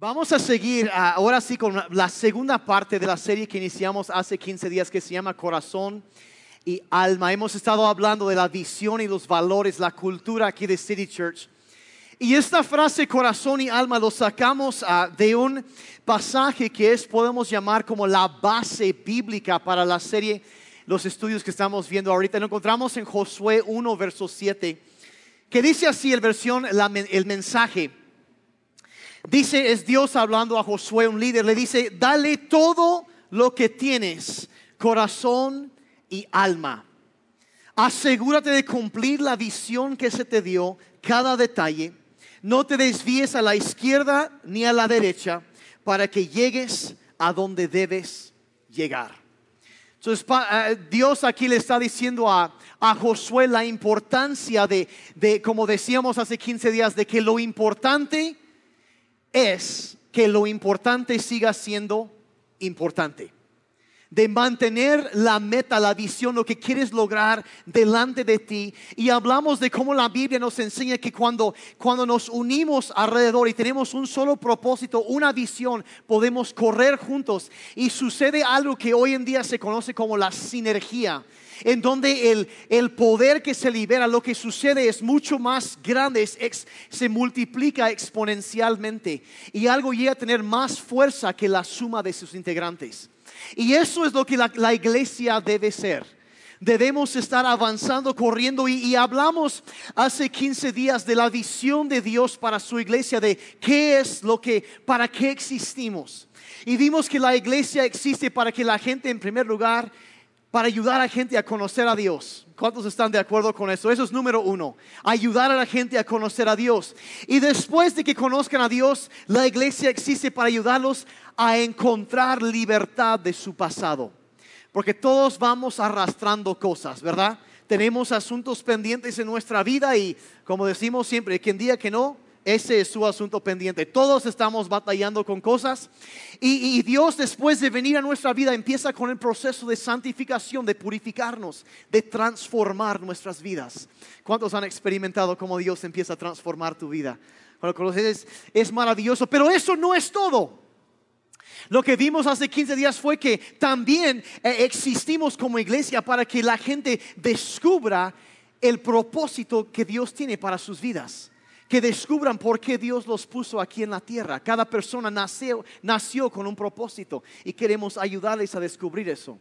Vamos a seguir ah, ahora sí con la segunda parte de la serie que iniciamos hace 15 días que se llama Corazón y Alma. Hemos estado hablando de la visión y los valores, la cultura aquí de City Church. Y esta frase corazón y alma lo sacamos ah, de un pasaje que es, podemos llamar como la base bíblica para la serie, los estudios que estamos viendo ahorita. Lo encontramos en Josué 1, verso 7, que dice así el versión, el mensaje. Dice, es Dios hablando a Josué, un líder, le dice, dale todo lo que tienes, corazón y alma. Asegúrate de cumplir la visión que se te dio, cada detalle. No te desvíes a la izquierda ni a la derecha para que llegues a donde debes llegar. Entonces eh, Dios aquí le está diciendo a, a Josué la importancia de, de, como decíamos hace 15 días, de que lo importante es que lo importante siga siendo importante. De mantener la meta, la visión, lo que quieres lograr delante de ti. Y hablamos de cómo la Biblia nos enseña que cuando, cuando nos unimos alrededor y tenemos un solo propósito, una visión, podemos correr juntos. Y sucede algo que hoy en día se conoce como la sinergia en donde el, el, poder que se libera, lo que sucede es mucho más grande, se multiplica exponencialmente y algo llega a tener más fuerza que la suma de sus integrantes. Y eso es lo que la, la iglesia debe ser debemos estar avanzando, corriendo. Y, y, hablamos hace 15 días de la visión de Dios para su iglesia, de qué es lo que, para qué existimos. Y vimos que la iglesia existe para que la gente en primer lugar para ayudar a gente a conocer a Dios. ¿Cuántos están de acuerdo con eso? Eso es número uno, ayudar a la gente a conocer a Dios. Y después de que conozcan a Dios, la iglesia existe para ayudarlos a encontrar libertad de su pasado. Porque todos vamos arrastrando cosas, ¿verdad? Tenemos asuntos pendientes en nuestra vida y como decimos siempre, quien diga que no, ese es su asunto pendiente. Todos estamos batallando con cosas y, Dios después de venir a nuestra vida empieza con el proceso de santificación, de purificarnos, de transformar nuestras vidas. ¿Cuántos han experimentado cómo Dios empieza a transformar tu vida? Cuando conoces es maravilloso, pero eso no es todo. Lo que vimos hace 15 días fue que también eh, existimos como iglesia para que la gente descubra el propósito que Dios tiene para sus vidas que descubran por qué Dios los puso aquí en la tierra. Cada persona nació, nació con un propósito y queremos ayudarles a descubrir eso.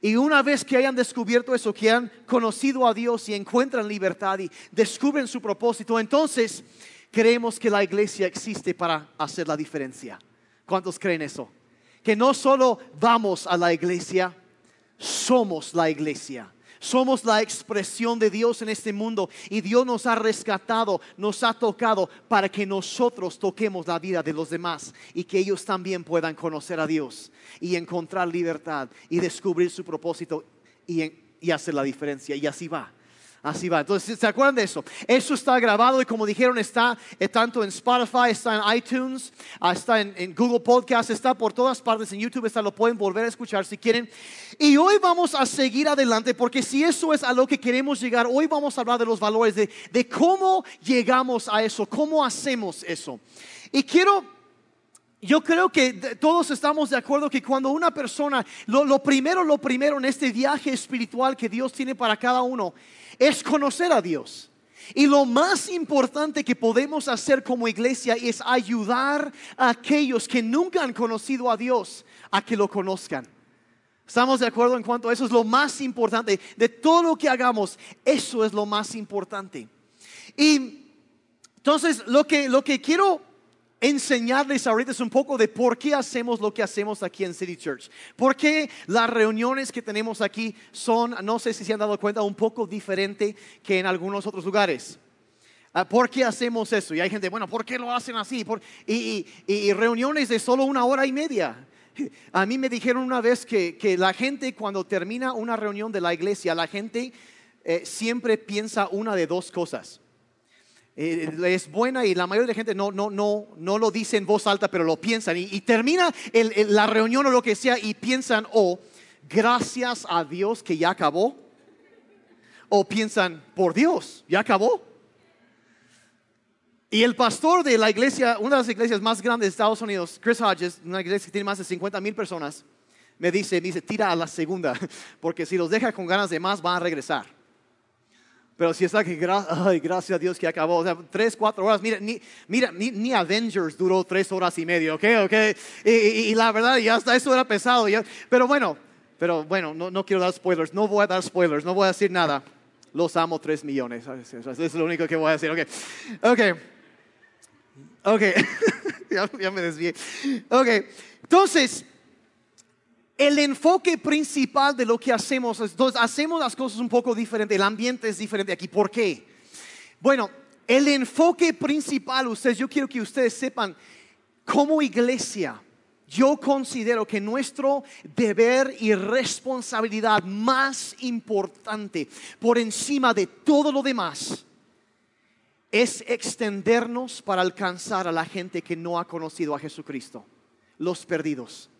Y una vez que hayan descubierto eso, que han conocido a Dios y encuentran libertad y descubren su propósito, entonces creemos que la iglesia existe para hacer la diferencia. ¿Cuántos creen eso? Que no solo vamos a la iglesia, somos la iglesia. Somos la expresión de Dios en este mundo y Dios nos ha rescatado, nos ha tocado para que nosotros toquemos la vida de los demás y que ellos también puedan conocer a Dios y encontrar libertad y descubrir su propósito y, y hacer la diferencia. Y así va. Así va. Entonces, ¿se acuerdan de eso? Eso está grabado y como dijeron, está eh, tanto en Spotify, está en iTunes, ah, está en, Google Podcast, está por todas partes en YouTube, está, lo pueden volver a escuchar si quieren. Y hoy vamos a seguir adelante porque si eso es a lo que queremos llegar, hoy vamos a hablar de los valores, de, de cómo llegamos a eso, cómo hacemos eso. Y quiero yo creo que todos estamos de acuerdo que cuando una persona, lo, lo, primero, lo primero en este viaje espiritual que Dios tiene para cada uno es conocer a Dios. Y lo más importante que podemos hacer como iglesia es ayudar a aquellos que nunca han conocido a Dios a que lo conozcan. ¿Estamos de acuerdo en cuanto a eso? Es lo más importante. De todo lo que hagamos, eso es lo más importante. Y entonces lo que, lo que quiero enseñarles ahorita es un poco de por qué hacemos lo que hacemos aquí en City Church. Por qué las reuniones que tenemos aquí son, no sé si se han dado cuenta, un poco diferente que en algunos otros lugares. Ah, ¿Por qué hacemos eso? Y hay gente, bueno, ¿por qué lo hacen así? y, reuniones de solo una hora y media. A mí me dijeron una vez que, la gente cuando termina una reunión de la iglesia, la gente eh, siempre piensa una de dos cosas eh, es buena y la mayoría de la gente no, no, no, no lo dice en voz alta, pero lo piensan. Y, termina la reunión o lo que sea y piensan, oh, gracias a Dios que ya acabó. O piensan, por Dios, ya acabó. Y el pastor de la iglesia, una de las iglesias más grandes de Estados Unidos, Chris Hodges, una iglesia que tiene más de 50 mil personas, me dice, me dice, tira a la segunda, porque si los deja con ganas de más, van a regresar. Pero si está que, ay, gracias a Dios que acabó, o sea, tres, cuatro horas, mira, ni, mira, ni, Avengers duró tres horas y medio, ¿ok? ok y, la verdad, ya hasta eso era pesado, ya, pero bueno, pero bueno, no, no, quiero dar spoilers, no voy a dar spoilers, no voy a decir nada. Los amo tres millones, eso es lo único que voy a decir, ok. Ok, ok, ya, ya me desvié. Ok, entonces, el enfoque principal de lo que hacemos es, hacemos las cosas un poco diferente, el ambiente es diferente aquí. ¿Por qué? Bueno, el enfoque principal, ustedes, yo quiero que ustedes sepan, como iglesia, yo considero que nuestro deber y responsabilidad más importante por encima de todo lo demás es extendernos para alcanzar a la gente que no ha conocido a Jesucristo, los perdidos.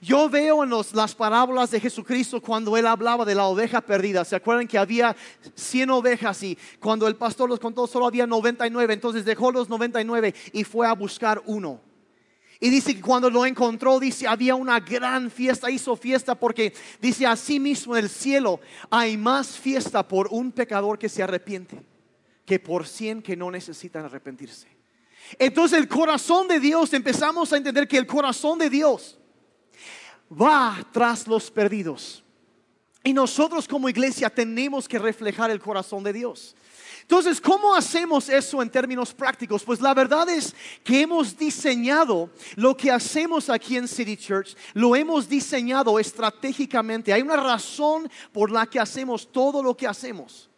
Yo veo en las parábolas de Jesucristo cuando él hablaba de la oveja perdida. ¿Se acuerdan que había 100 ovejas y cuando el pastor los contó solo había 99? Entonces dejó los 99 y fue a buscar uno. Y dice que cuando lo encontró, dice, había una gran fiesta, hizo fiesta porque dice, así mismo en el cielo hay más fiesta por un pecador que se arrepiente que por 100 que no necesitan arrepentirse. Entonces el corazón de Dios, empezamos a entender que el corazón de Dios va tras los perdidos. Y nosotros como iglesia tenemos que reflejar el corazón de Dios. Entonces, ¿cómo hacemos eso en términos prácticos? Pues la verdad es que hemos diseñado lo que hacemos aquí en City Church, lo hemos diseñado estratégicamente. Hay una razón por la que hacemos todo lo que hacemos.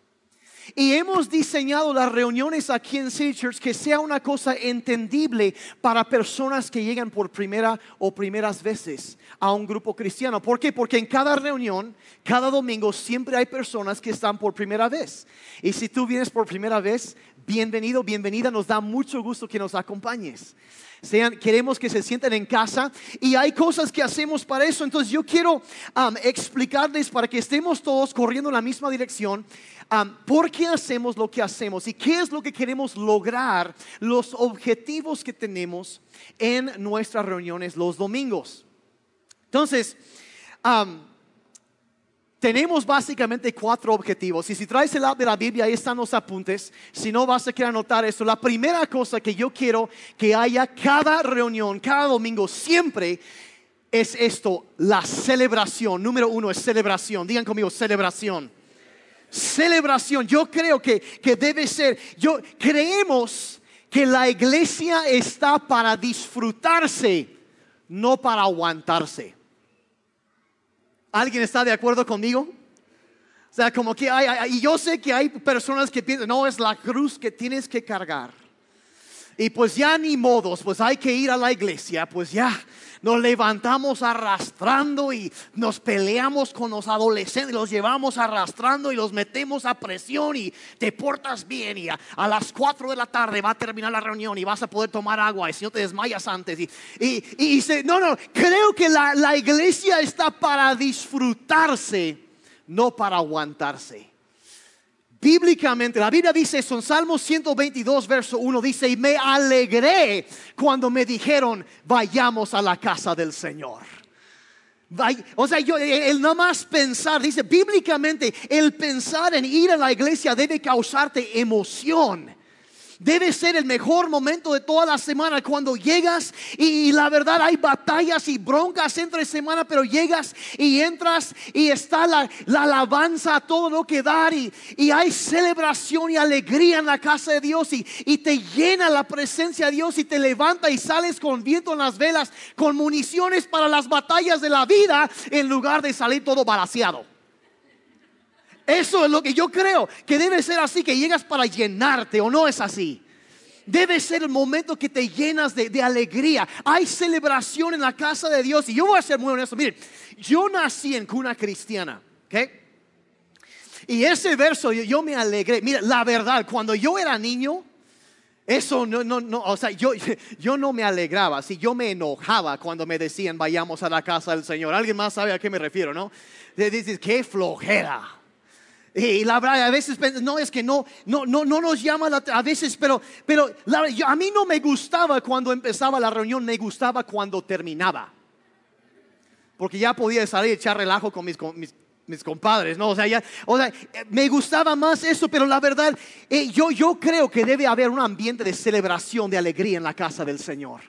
Y hemos diseñado las reuniones aquí en City Church que sea una cosa entendible para personas que llegan por primera o primeras veces a un grupo cristiano. ¿Por qué? Porque en cada reunión, cada domingo, siempre hay personas que están por primera vez. Y si tú vienes por primera vez, bienvenido, bienvenida, nos da mucho gusto que nos acompañes. Sean, queremos que se sienten en casa y hay cosas que hacemos para eso. Entonces yo quiero um, explicarles para que estemos todos corriendo en la misma dirección por qué hacemos lo que hacemos y qué es lo que queremos lograr, los objetivos que tenemos en nuestras reuniones los domingos. Entonces, tenemos básicamente cuatro objetivos. Y si traes el lado de la Biblia, ahí están los apuntes. Si no, vas a querer anotar esto. La primera cosa que yo quiero que haya cada reunión, cada domingo, siempre es esto, la celebración. Número uno es celebración. Digan conmigo, celebración celebración. Yo creo que, que debe ser, yo creemos que la iglesia está para disfrutarse, no para aguantarse. ¿Alguien está de acuerdo conmigo? O sea, como que hay, y yo sé que hay personas que piensan, no, es la cruz que tienes que cargar. Y pues ya ni modos, pues hay que ir a la iglesia, pues ya nos levantamos arrastrando y nos peleamos con los adolescentes, los llevamos arrastrando y los metemos a presión y te portas bien y a, las 4 de la tarde va a terminar la reunión y vas a poder tomar agua y si no te desmayas antes. Y, y, dice, no, no, creo que la, la iglesia está para disfrutarse, no para aguantarse. Bíblicamente, la Biblia dice eso en Salmo 122, verso 1, dice, y me alegré cuando me dijeron, vayamos a la casa del Señor. O sea, yo, el nada más pensar, dice bíblicamente, el pensar en ir a la iglesia debe causarte emoción. Debe ser el mejor momento de toda la semana cuando llegas y, la verdad hay batallas y broncas entre semana, pero llegas y entras y está la, alabanza a todo lo que dar y, hay celebración y alegría en la casa de Dios y, te llena la presencia de Dios y te levanta y sales con viento en las velas, con municiones para las batallas de la vida en lugar de salir todo balaseado. Eso es lo que yo creo que debe ser así, que llegas para llenarte o no es así. Debe ser el momento que te llenas de, alegría. Hay celebración en la casa de Dios. Y yo voy a ser muy honesto. Miren, yo nací en cuna cristiana. ¿ok? Y ese verso yo, me alegré. Mira, la verdad, cuando yo era niño, eso no, no, no, o sea, yo, yo no me alegraba, si yo me enojaba cuando me decían vayamos a la casa del Señor. Alguien más sabe a qué me refiero, ¿no? Dices, qué flojera. Y la verdad, a veces no es que no, no, no, no nos llama la, a veces, pero, pero a mí no me gustaba cuando empezaba la reunión, me gustaba cuando terminaba. Porque ya podía salir y echar relajo con mis, mis, mis compadres, ¿no? O sea, ya, o sea, me gustaba más eso, pero la verdad, eh, yo, yo creo que debe haber un ambiente de celebración, de alegría en la casa del Señor.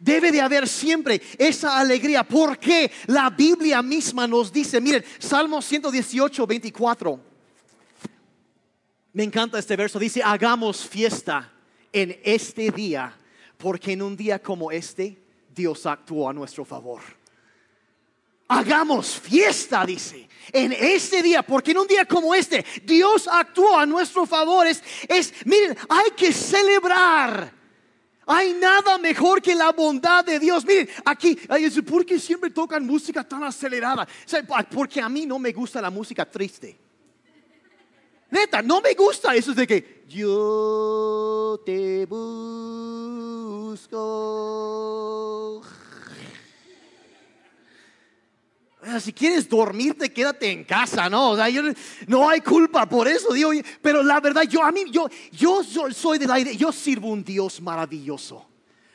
Debe de haber siempre esa alegría, porque la Biblia misma nos dice, miren, Salmo 118, 24 me encanta este verso. Dice, hagamos fiesta en este día, porque en un día como este, Dios actuó a nuestro favor. Hagamos fiesta, dice, en este día, porque en un día como este, Dios actuó a nuestro favor. Es, miren, hay que celebrar. Hay nada mejor que la bondad de Dios. Miren, aquí, ¿por qué siempre tocan música tan acelerada? Porque a mí no me gusta la música triste. Neta, no me gusta eso de que yo te busco. Si quieres dormirte, quédate en casa, ¿no? No hay culpa por eso, digo. Pero la verdad, yo a mí, yo, yo soy del aire, yo sirvo un Dios maravilloso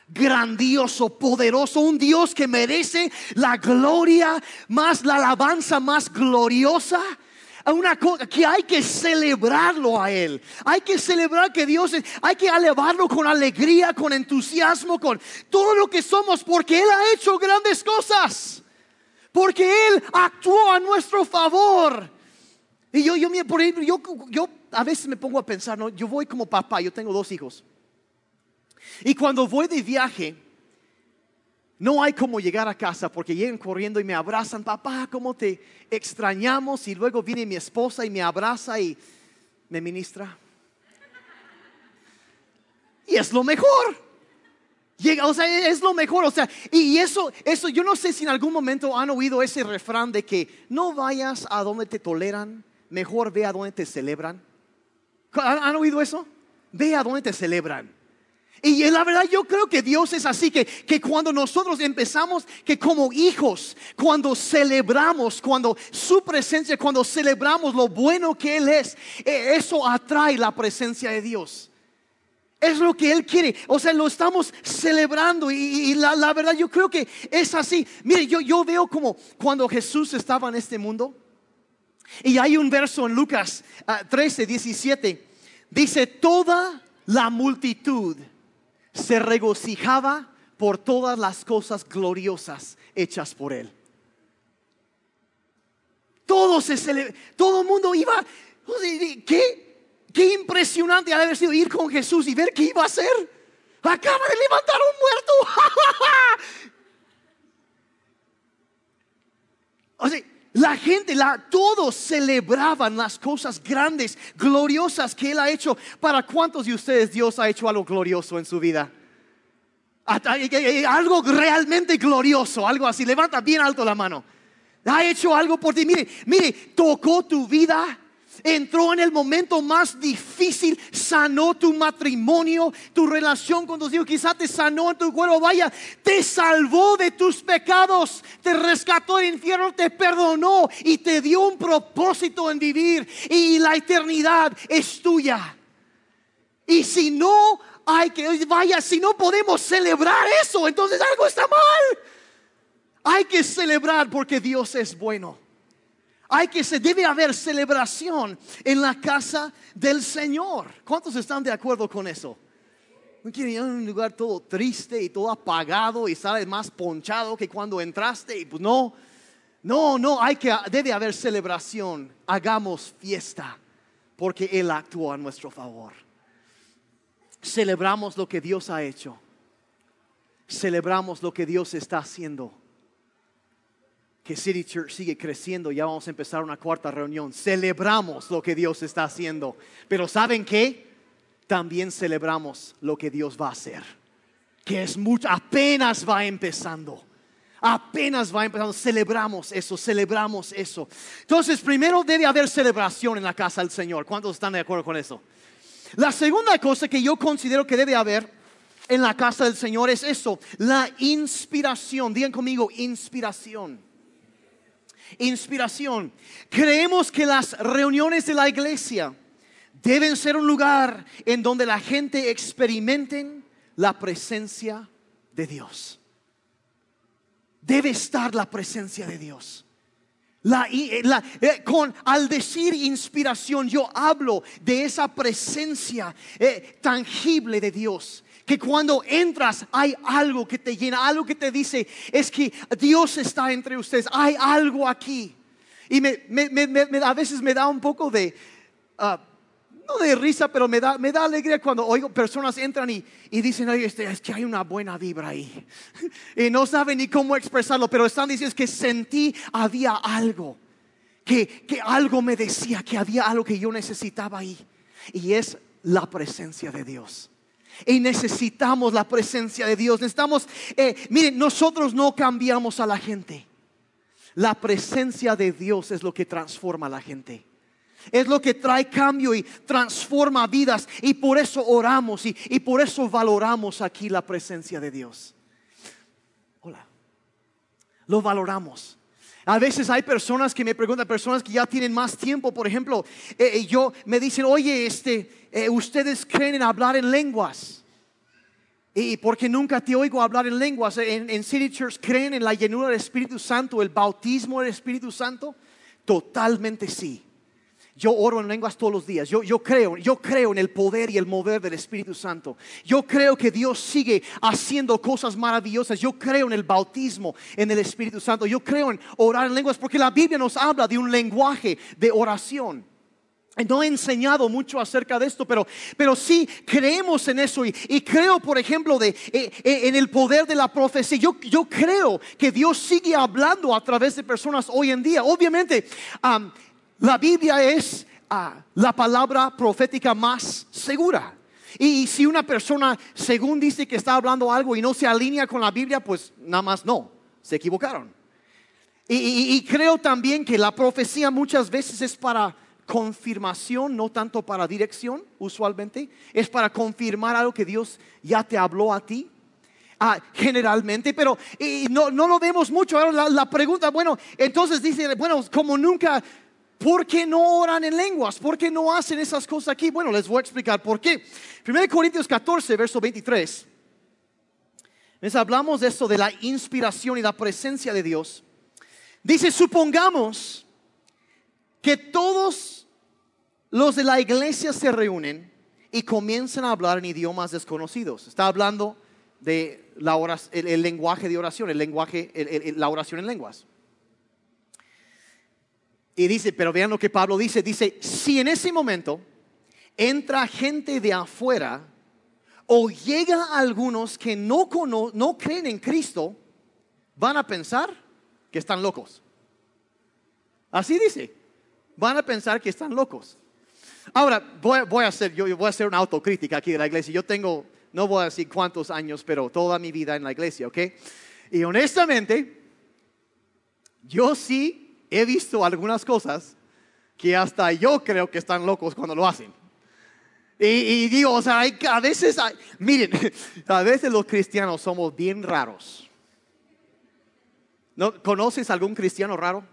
grandioso, poderoso, un Dios que merece la gloria más, la alabanza más gloriosa una cosa que hay que celebrarlo a Él. Hay que celebrar que Dios es, hay que elevarlo con alegría, con entusiasmo, con todo lo que somos, porque Él ha hecho grandes cosas. Porque Él actuó a nuestro favor. Y yo, yo, por ejemplo, yo, yo a veces me pongo a pensar, ¿no? Yo voy como papá, yo tengo dos hijos. Y cuando voy de viaje, no hay como llegar a casa porque llegan corriendo y me abrazan, papá, ¿cómo te extrañamos? Y luego viene mi esposa y me abraza y me ministra. Y es lo mejor. Llega, o sea, es lo mejor, o sea, y eso, eso, yo no sé si en algún momento han oído ese refrán de que no vayas a donde te toleran, mejor ve a donde te celebran. ¿Han oído eso? Ve a donde te celebran. Y la verdad yo creo que Dios es así, que, que cuando nosotros empezamos, que como hijos, cuando celebramos, cuando su presencia, cuando celebramos lo bueno que Él es, e, eso atrae la presencia de Dios. Es lo que Él quiere. O sea, lo estamos celebrando y, la, verdad yo creo que es así. Mire, yo, yo veo como cuando Jesús estaba en este mundo. Y hay un verso en Lucas 13, ah, 17. Dice, toda la multitud se regocijaba por todas las cosas gloriosas hechas por él. Todo se todo el mundo iba, ¿qué? Qué impresionante ha de haber sido ir con Jesús y ver qué iba a hacer. Acaba de levantar un muerto. o sea, la gente, la, todos celebraban las cosas grandes, gloriosas que Él ha hecho. ¿Para cuántos de ustedes Dios ha hecho algo glorioso en su vida? Algo realmente glorioso, algo así. Levanta bien alto la mano. Ha hecho algo por ti. Mire, mire, tocó tu vida entró en el momento más difícil, sanó tu matrimonio, tu relación con tus hijos, quizá te sanó en tu cuerpo, vaya, te salvó de tus pecados, te rescató del infierno, te perdonó y te dio un propósito en vivir y la eternidad es tuya. Y si no hay que, vaya, si no podemos celebrar eso, entonces algo está mal. Hay que celebrar porque Dios es bueno. Hay que se debe haber celebración en la casa del Señor. ¿Cuántos están de acuerdo con eso? No quieren ir a un lugar todo triste y todo apagado y sales más ponchado que cuando entraste pues no. No, no, hay que debe haber celebración. Hagamos fiesta porque él actuó a nuestro favor. Celebramos lo que Dios ha hecho. Celebramos lo que Dios está haciendo que City Church sigue creciendo. Ya vamos a empezar una cuarta reunión. Celebramos lo que Dios está haciendo. Pero ¿saben qué? También celebramos lo que Dios va a hacer. Que es mucho, apenas va empezando. Apenas va empezando. Celebramos eso, celebramos eso. Entonces, primero debe haber celebración en la casa del Señor. ¿Cuántos están de acuerdo con eso? La segunda cosa que yo considero que debe haber en la casa del Señor es eso, la inspiración. Digan conmigo, inspiración. Inspiración. Creemos que las reuniones de la iglesia deben ser un lugar en donde la gente experimenten la presencia de Dios. Debe estar la presencia de Dios. Eh, eh, con, al decir inspiración, yo hablo de esa presencia eh, tangible de Dios. Que cuando entras hay algo que te llena, algo que te dice, es que Dios está entre ustedes, hay algo aquí. Y me, a veces me da un poco de, ah, no de risa, pero me da, me da alegría cuando oigo personas entran y, y dicen, este, es que hay una buena vibra ahí. y no saben ni cómo expresarlo, pero están diciendo que sentí había algo, que, que algo me decía, que había algo que yo necesitaba ahí. Y es la presencia de Dios. Y necesitamos la presencia de Dios. Necesitamos, eh, miren, nosotros no cambiamos a la gente. La presencia de Dios es lo que transforma a la gente. Es lo que trae cambio y transforma vidas. Y por eso oramos y, y por eso valoramos aquí la presencia de Dios. Hola. Lo valoramos. A veces hay personas que me preguntan, personas que ya tienen más tiempo, por ejemplo, eh, eh, yo me dicen, oye, este, eh, ustedes creen en hablar en lenguas. Y porque nunca te oigo hablar en lenguas, en, en City Church creen en la llenura del Espíritu Santo, el bautismo del Espíritu Santo. Totalmente sí. Yo oro en lenguas todos los días. Yo, yo, creo, yo creo en el poder y el mover del Espíritu Santo. Yo creo que Dios sigue haciendo cosas maravillosas. Yo creo en el bautismo en el Espíritu Santo. Yo creo en orar en lenguas porque la Biblia nos habla de un lenguaje de oración. No he enseñado mucho acerca de esto, pero, pero sí creemos en eso y, creo, por ejemplo, de, eh, eh, en el poder de la profecía. Yo, yo creo que Dios sigue hablando a través de personas hoy en día. Obviamente, la Biblia es ah, la palabra profética más segura. Y si una persona, según dice que está hablando algo y no se alinea con la Biblia, pues nada más no, se equivocaron. Y, creo también que la profecía muchas veces es para confirmación, no tanto para dirección, usualmente. Es para confirmar algo que Dios ya te habló a ti. Ah, generalmente, pero no, lo vemos mucho. Ahora la, pregunta, bueno, entonces dice, bueno, como nunca ¿Por qué no oran en lenguas? ¿Por qué no hacen esas cosas aquí? Bueno, les voy a explicar por qué. 1 Corintios 14, verso 23. Les hablamos de esto de la inspiración y la presencia de Dios. Dice, supongamos que todos los de la iglesia se reúnen y comienzan a hablar en idiomas desconocidos. Está hablando de la el, lenguaje de oración, el lenguaje, la oración en lenguas. Y dice, pero vean lo que Pablo dice, dice, si en ese momento entra gente de afuera o llega algunos que no, no creen en Cristo, van a pensar que están locos. Así dice, van a pensar que están locos. Ahora, voy, a hacer, yo, voy a hacer una autocrítica aquí de la iglesia. Yo tengo, no voy a decir cuántos años, pero toda mi vida en la iglesia, ¿ok? Y honestamente, yo sí he visto algunas cosas que hasta yo creo que están locos cuando lo hacen. Y, digo, o sea, a veces, miren, a veces los cristianos somos bien raros. ¿No, ¿Conoces algún cristiano raro?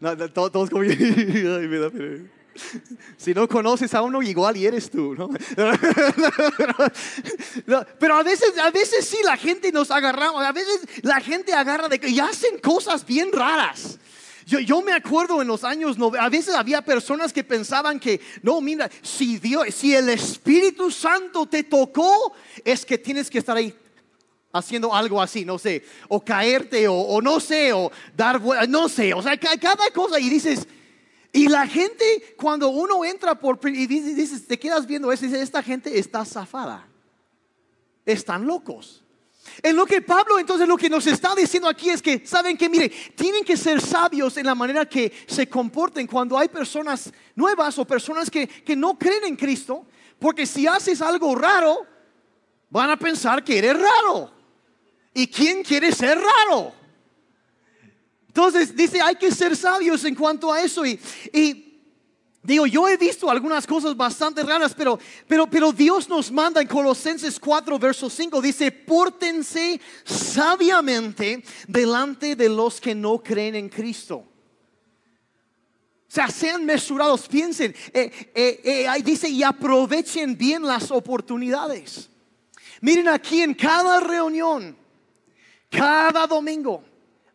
No, todos, como, si no conoces a uno, igual y eres tú, ¿no? Pero a veces, a veces sí la gente nos agarramos, a veces la gente agarra de y hacen cosas bien raras. Yo, yo, me acuerdo en los años, a veces había personas que pensaban que, no, mira, si Dios, si el Espíritu Santo te tocó, es que tienes que estar ahí haciendo algo así, no sé, o caerte, o, no sé, o dar, no sé, o sea, cada cosa y dices, y la gente, cuando uno entra por y dices, te quedas viendo eso, dice, esta gente está zafada. Están locos. En lo que Pablo entonces lo que nos está diciendo aquí es que, saben que, mire, tienen que ser sabios en la manera que se comporten cuando hay personas nuevas o personas que, que no creen en Cristo, porque si haces algo raro, van a pensar que eres raro. ¿Y quién quiere ser raro? Entonces dice, hay que ser sabios en cuanto a eso. Y, Digo, yo he visto algunas cosas bastante raras, pero, pero, pero Dios nos manda en Colosenses 4, verso 5, dice, pórtense sabiamente delante de los que no creen en Cristo. O sea, sean mesurados, piensen, eh, eh, eh, dice, y aprovechen bien las oportunidades. Miren aquí en cada reunión, cada domingo,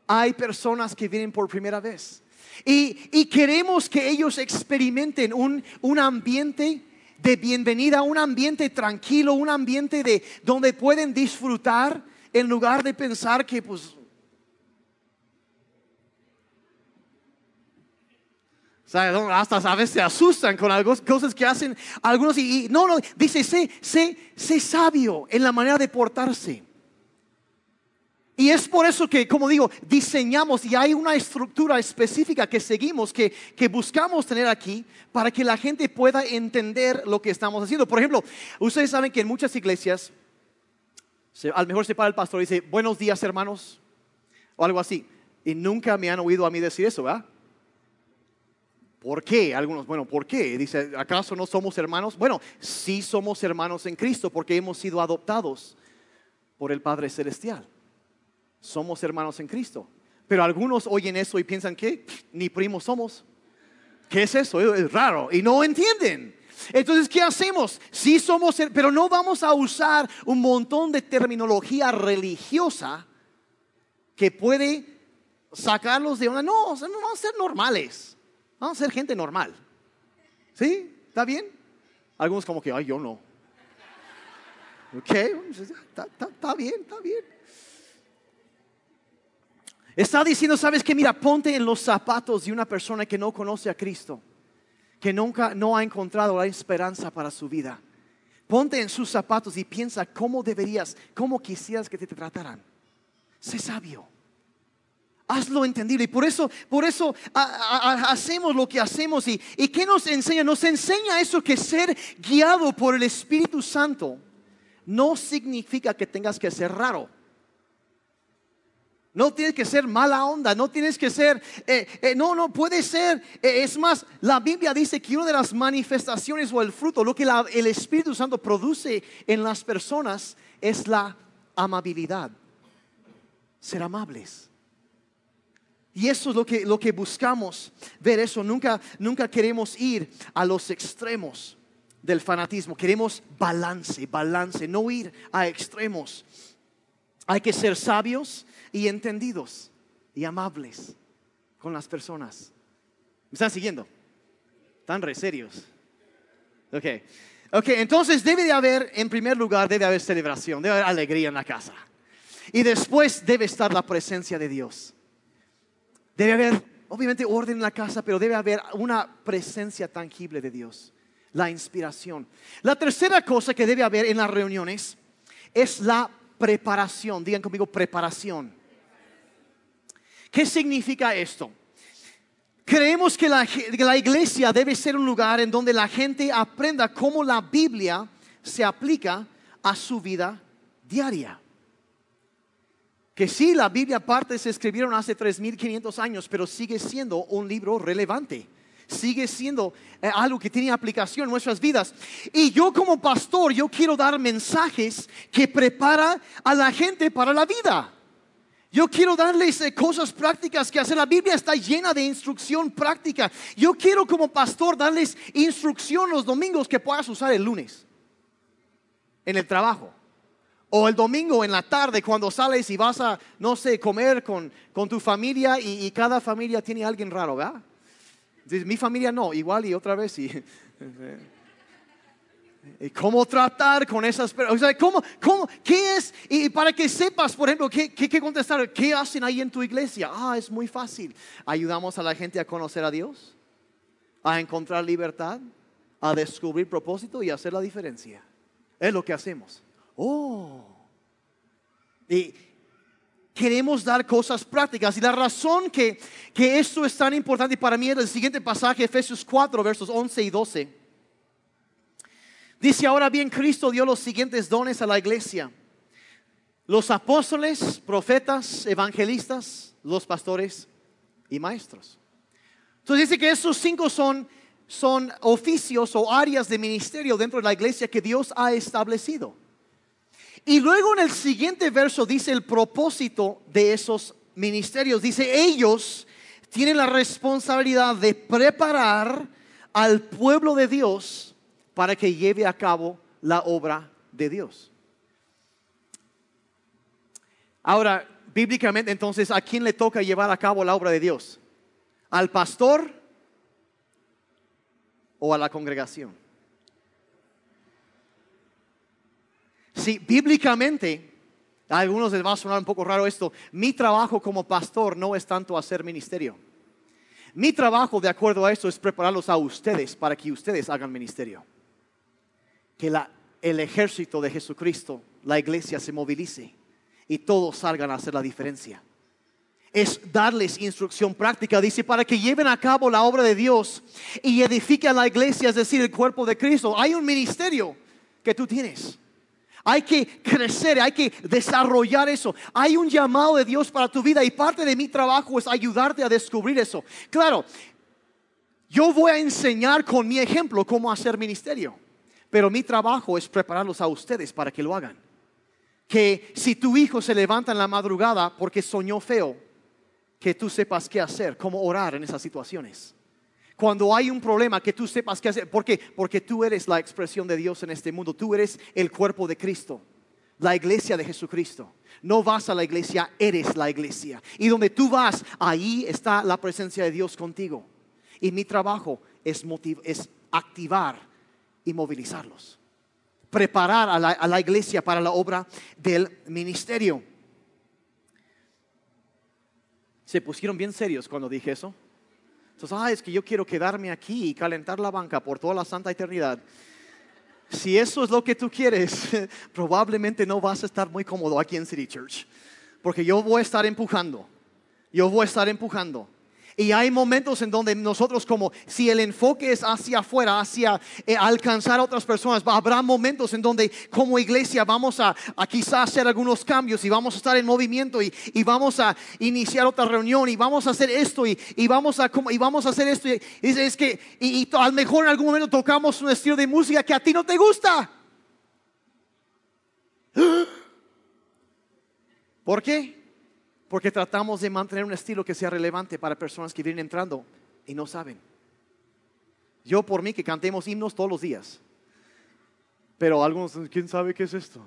hay personas que vienen por primera vez. Y, queremos que ellos experimenten un, un ambiente de bienvenida, un ambiente tranquilo, un ambiente de donde pueden disfrutar en lugar de pensar que pues hasta a veces se asustan con algunas cosas que hacen algunos y, no, no, dice, sé, sé, sé sabio en la manera de portarse. Y es por eso que, como digo, diseñamos y hay una estructura específica que seguimos, que, que, buscamos tener aquí para que la gente pueda entender lo que estamos haciendo. Por ejemplo, ustedes saben que en muchas iglesias, a lo mejor se para el pastor y dice, buenos días hermanos, o algo así. Y nunca me han oído a mí decir eso, ¿verdad? ¿Por qué? Algunos, bueno, ¿por qué? Dice, ¿acaso no somos hermanos? Bueno, sí somos hermanos en Cristo porque hemos sido adoptados por el Padre Celestial somos hermanos en Cristo. Pero algunos oyen eso y piensan que ni primos somos. ¿Qué es eso? Es raro y no entienden. Entonces, ¿qué hacemos? Sí somos, pero no vamos a usar un montón de terminología religiosa que puede sacarlos de una. No, vamos a ser normales. Vamos a ser gente normal. ¿Sí? ¿Está bien? Algunos como que, ay, yo no. Ok, está bien, está bien. Está diciendo, sabes que mira, ponte en los zapatos de una persona que no conoce a Cristo, que nunca no ha encontrado la esperanza para su vida. Ponte en sus zapatos y piensa cómo deberías, cómo quisieras que te trataran. Sé sabio. Hazlo entendible. Y por eso, por eso hacemos lo que hacemos. Y, ¿Y qué nos enseña? Nos enseña eso que ser guiado por el Espíritu Santo no significa que tengas que ser raro. No tienes que ser mala onda, no tienes que ser, eh, eh, no, no puede ser. Eh, es más, la Biblia dice que una de las manifestaciones o el fruto, lo que el Espíritu Santo produce en las personas es la amabilidad, ser amables. Y eso es lo que, lo que buscamos ver eso. Nunca, nunca queremos ir a los extremos del fanatismo. Queremos balance, balance, no ir a extremos. Hay que ser sabios y entendidos y amables con las personas. ¿Me están siguiendo? Están re serios. Ok. Ok, entonces debe de haber, en primer lugar, debe haber celebración, debe haber alegría en la casa. Y después debe estar la presencia de Dios. Debe haber, obviamente, orden en la casa, pero debe haber una presencia tangible de Dios. La inspiración. La tercera cosa que debe haber en las reuniones es la preparación. Digan conmigo, preparación. ¿Qué significa esto? Creemos que la, iglesia debe ser un lugar en donde la gente aprenda cómo la Biblia se aplica a su vida diaria. Que sí, la Biblia parte se escribieron hace 3.500 años, pero sigue siendo un libro relevante. Sigue siendo eh, algo que tiene aplicación en nuestras vidas. Y yo como pastor, yo quiero dar mensajes que prepara a la gente para la vida. Yo quiero darles eh, cosas prácticas que hacer. La Biblia está llena de instrucción práctica. Yo quiero como pastor darles instrucción los domingos que puedas usar el lunes en el trabajo. O el domingo en la tarde cuando sales y vas a, no sé, comer con, tu familia y, cada familia tiene alguien raro, ¿verdad? mi familia no, igual y otra vez. Y, ¿Y cómo tratar con esas personas? ¿cómo, cómo, ¿Qué es? Y para que sepas, por ejemplo, ¿qué, qué, contestar? ¿Qué hacen ahí en tu iglesia? Ah, es muy fácil. Ayudamos a la gente a conocer a Dios, a encontrar libertad, a descubrir propósito y hacer la diferencia. Es lo que hacemos. Oh. Y queremos dar cosas prácticas. Y la razón que, que esto es tan importante para mí es el siguiente pasaje, Efesios 4, versos 11 y 12. Dice ahora bien, Cristo dio los siguientes dones a la iglesia. Los apóstoles, profetas, evangelistas, los pastores y maestros. Entonces dice que esos cinco son son oficios o áreas de ministerio dentro de la iglesia que Dios ha establecido. Y luego en el siguiente verso dice el propósito de esos ministerios. Dice, ellos tienen la responsabilidad de preparar al pueblo de Dios para que lleve a cabo la obra de Dios. Ahora, bíblicamente entonces, ¿a quién le toca llevar a cabo la obra de Dios? ¿Al pastor o a la congregación? Si bíblicamente, a algunos les va a sonar un poco raro esto, mi trabajo como pastor no es tanto hacer ministerio. Mi trabajo, de acuerdo a esto, es prepararlos a ustedes para que ustedes hagan ministerio. Que el ejército de Jesucristo, la iglesia, se movilice y todos salgan a hacer la diferencia. Es darles instrucción práctica, dice, para que lleven a cabo la obra de Dios y edifiquen la iglesia, es decir, el cuerpo de Cristo. Hay un ministerio que tú tienes. Hay que crecer, hay que desarrollar eso. Hay un llamado de Dios para tu vida y parte de mi trabajo es ayudarte a descubrir eso. Claro, yo voy a enseñar con mi ejemplo cómo hacer ministerio, pero mi trabajo es prepararlos a ustedes para que lo hagan. Que si tu hijo se levanta en la madrugada porque soñó feo, que tú sepas qué hacer, cómo orar en esas situaciones. Cuando hay un problema, que tú sepas qué hacer. ¿Por qué? Porque tú eres la expresión de Dios en este mundo. Tú eres el cuerpo de Cristo, la iglesia de Jesucristo. No vas a la iglesia, eres la iglesia. Y donde tú vas, ahí está la presencia de Dios contigo. Y mi trabajo es, es activar y movilizarlos. Preparar a la, a la iglesia para la obra del ministerio. Se pusieron bien serios cuando dije eso. Entonces, ah, es que yo quiero quedarme aquí y calentar la banca por toda la santa eternidad. Si eso es lo que tú quieres, probablemente no vas a estar muy cómodo aquí en City Church. Porque yo voy a estar empujando. Yo voy a estar empujando. Y hay momentos en donde nosotros como si el enfoque es hacia afuera, hacia eh, alcanzar a otras personas, habrá momentos en donde como iglesia vamos a, quizás hacer algunos cambios y vamos a estar en movimiento y, vamos a iniciar otra reunión y vamos a hacer esto y, vamos, a, y vamos a hacer esto. Y, es que y, a lo mejor en algún momento tocamos un estilo de música que a ti no te gusta. ¿Por qué? Porque tratamos de mantener un estilo que sea relevante para personas que vienen entrando y no saben. Yo por mí que cantemos himnos todos los días. Pero algunos, ¿quién sabe qué es esto?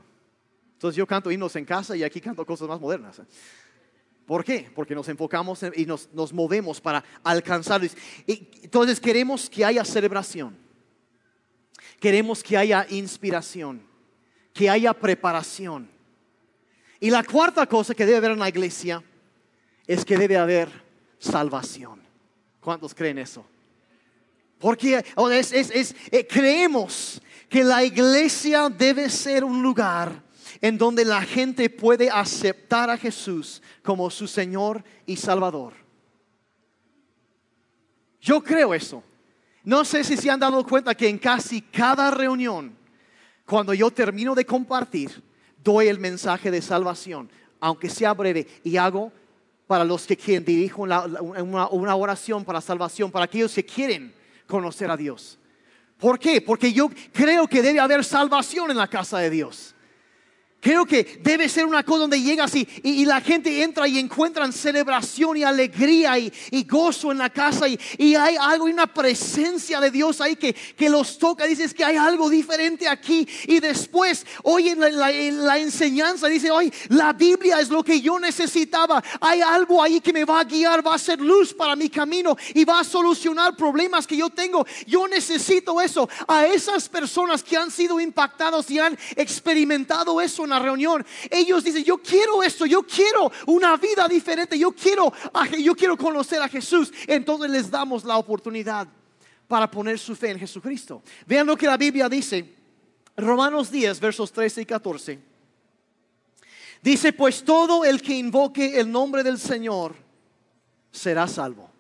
Entonces yo canto himnos en casa y aquí canto cosas más modernas. ¿Por qué? Porque nos enfocamos y nos, nos movemos para alcanzarlos. Entonces queremos que haya celebración. Queremos que haya inspiración. Que haya preparación y la cuarta cosa que debe haber en la iglesia es que debe haber salvación. ¿Cuántos creen eso? Porque eh, creemos que la iglesia debe ser un lugar en donde la gente puede aceptar a Jesús como su Señor y Salvador. Yo creo eso. No sé si se han dado cuenta que en casi cada reunión, cuando yo termino de compartir, doy el mensaje de salvación, aunque sea breve, y hago para los que quieren, dirijo una, oración para salvación, para aquellos que quieren conocer a Dios. ¿Por qué? Porque yo creo que debe haber salvación en la casa de Dios. Creo que debe ser una cosa donde llegas y, y, la gente entra y encuentran celebración y alegría y, gozo en la casa y, hay algo, y una presencia de Dios ahí que, que, los toca. Dices que hay algo diferente aquí y después oyen la, la, enseñanza, dice, hoy la Biblia es lo que yo necesitaba. Hay algo ahí que me va a guiar, va a ser luz para mi camino y va a solucionar problemas que yo tengo. Yo necesito eso. A esas personas que han sido impactados y han experimentado eso en reunión, ellos dicen, yo quiero esto, yo quiero una vida diferente, yo quiero, yo quiero conocer a Jesús. Entonces les damos la oportunidad para poner su fe en Jesucristo. Vean lo que la Biblia dice, Romanos 10, versos 13 y 14. Dice, pues todo el que invoque el nombre del Señor será salvo.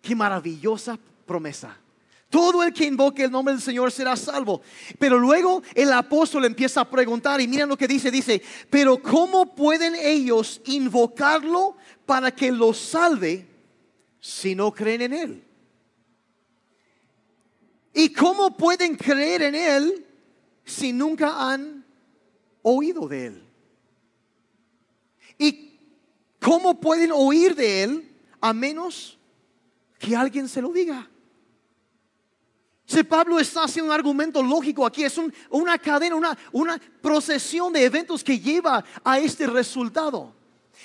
Qué maravillosa promesa. Todo el que invoque el nombre del Señor será salvo. Pero luego el apóstol empieza a preguntar y miren lo que dice, dice, pero ¿cómo pueden ellos invocarlo para que los salve si no creen en Él? ¿Y cómo pueden creer en Él si nunca han oído de Él? ¿Y cómo pueden oír de Él a menos que alguien se lo diga? Si Pablo está haciendo un argumento lógico aquí, es una cadena, una, procesión de eventos que lleva a este resultado.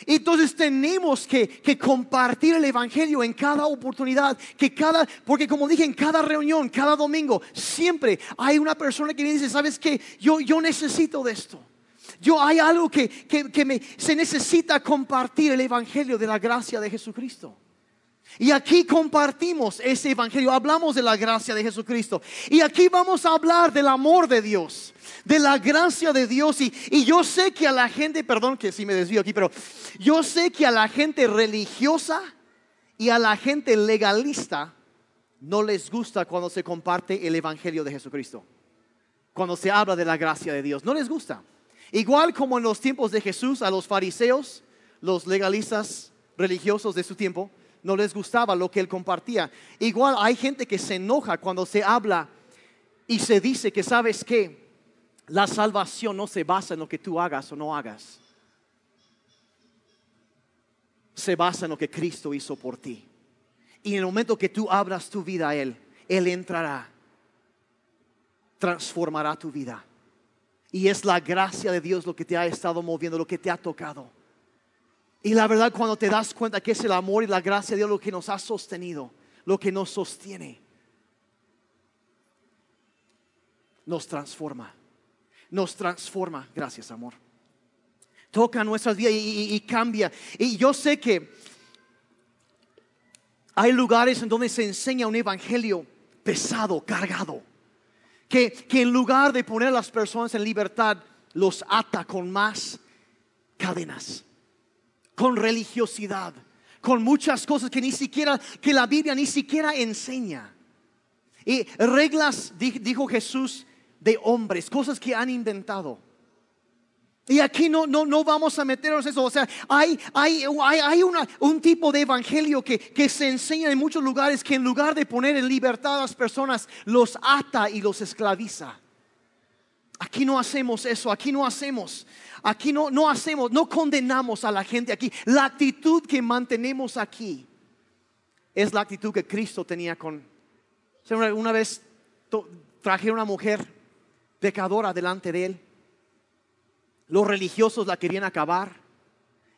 Entonces tenemos que, compartir el Evangelio en cada oportunidad, que cada, porque como dije, en cada reunión, cada domingo, siempre hay una persona que dice, ¿sabes qué? Yo, yo necesito de esto. Yo hay algo que, que me, se necesita compartir el Evangelio de la gracia de Jesucristo. Y aquí compartimos ese evangelio, hablamos de la gracia de Jesucristo. Y aquí vamos a hablar del amor de Dios, de la gracia de Dios. Y, yo sé que a la gente, perdón que si me desvío aquí, pero yo sé que a la gente religiosa y a la gente legalista no les gusta cuando se comparte el evangelio de Jesucristo. Cuando se habla de la gracia de Dios, no les gusta. Igual como en los tiempos de Jesús, a los fariseos, los legalistas religiosos de su tiempo, no les gustaba lo que él compartía. Igual hay gente que se enoja cuando se habla y se dice que sabes que la salvación no se basa en lo que tú hagas o no hagas. Se basa en lo que Cristo hizo por ti. Y en el momento que tú abras tu vida a Él, Él entrará, transformará tu vida. Y es la gracia de Dios lo que te ha estado moviendo, lo que te ha tocado. Y la verdad, cuando te das cuenta que es el amor y la gracia de Dios lo que nos ha sostenido, lo que nos sostiene, nos transforma. Nos transforma. Gracias, amor. Toca nuestras vidas y, cambia. Y yo sé que hay lugares en donde se enseña un evangelio pesado, cargado. Que, que en lugar de poner a las personas en libertad, los ata con más cadenas con religiosidad, con muchas cosas que ni siquiera, que la Biblia ni siquiera enseña. Y reglas, dijo Jesús, de hombres, cosas que han inventado. Y aquí no, no, no vamos a meternos eso. O sea, hay, hay, hay, un tipo de evangelio que, que se enseña en muchos lugares que en lugar de poner en libertad a las personas, los ata y los esclaviza. Aquí no hacemos eso, aquí no hacemos. Aquí no, no hacemos, no condenamos a la gente aquí. La actitud que mantenemos aquí es la actitud que Cristo tenía con... Una vez traje una mujer pecadora delante de él. Los religiosos la querían acabar.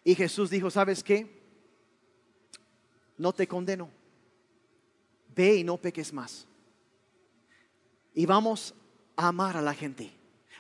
Y Jesús dijo, ¿sabes qué? No te condeno. Ve y no peques más. Y vamos a amar a la gente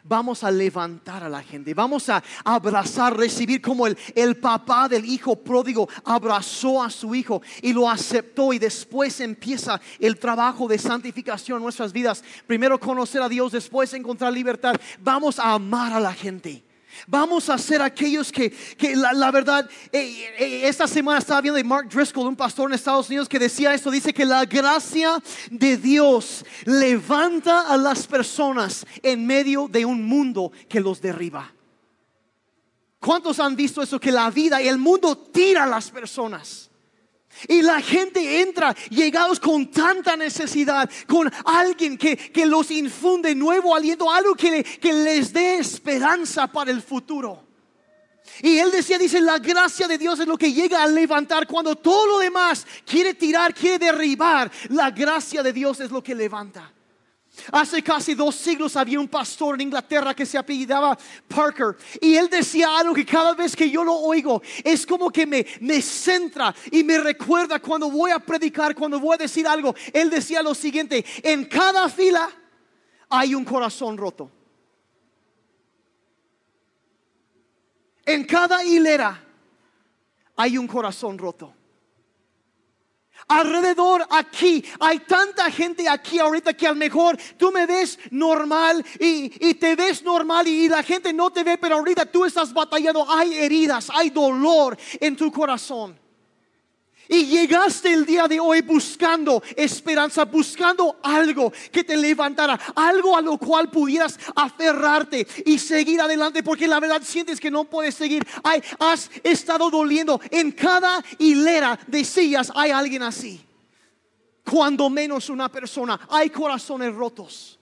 vamos a levantar a la gente, vamos a abrazar, recibir como el, el papá del hijo pródigo abrazó a su hijo y lo aceptó y después empieza el trabajo de santificación en nuestras vidas. Primero conocer a Dios, después encontrar libertad. Vamos a amar a la gente. Vamos a ser aquellos que, la, verdad, eh, eh, esta semana estaba viendo de Mark Driscoll, un pastor en Estados Unidos, que decía esto, dice que la gracia de Dios levanta a las personas en medio de un mundo que los derriba. ¿Cuántos han visto eso? Que la vida y el mundo tira a las personas. Y la gente entra llegados con tanta necesidad, con alguien que, los infunde nuevo aliento, algo que, que les dé esperanza para el futuro. Y él decía, dice, la gracia de Dios es lo que llega a levantar cuando todo lo demás quiere tirar, quiere derribar. La gracia de Dios es lo que levanta. Hace casi dos siglos había un pastor en Inglaterra que se apellidaba Parker y él decía algo que cada vez que yo lo oigo es como que me, me centra y me recuerda cuando voy a predicar, cuando voy a decir algo. Él decía lo siguiente, en cada fila hay un corazón roto. En cada hilera hay un corazón roto. Alrededor aquí hay tanta gente aquí ahorita que a lo mejor tú me ves normal y, te ves normal y, la gente no te ve, pero ahorita tú estás batallando. Hay heridas, hay dolor en tu corazón. Y llegaste el día de hoy buscando esperanza, buscando algo que te levantara, algo a lo cual pudieras aferrarte y seguir adelante, porque la verdad sientes que no puedes seguir. has estado doliendo. En cada hilera de sillas hay alguien así. cuando menos una persona. Hay corazones rotos.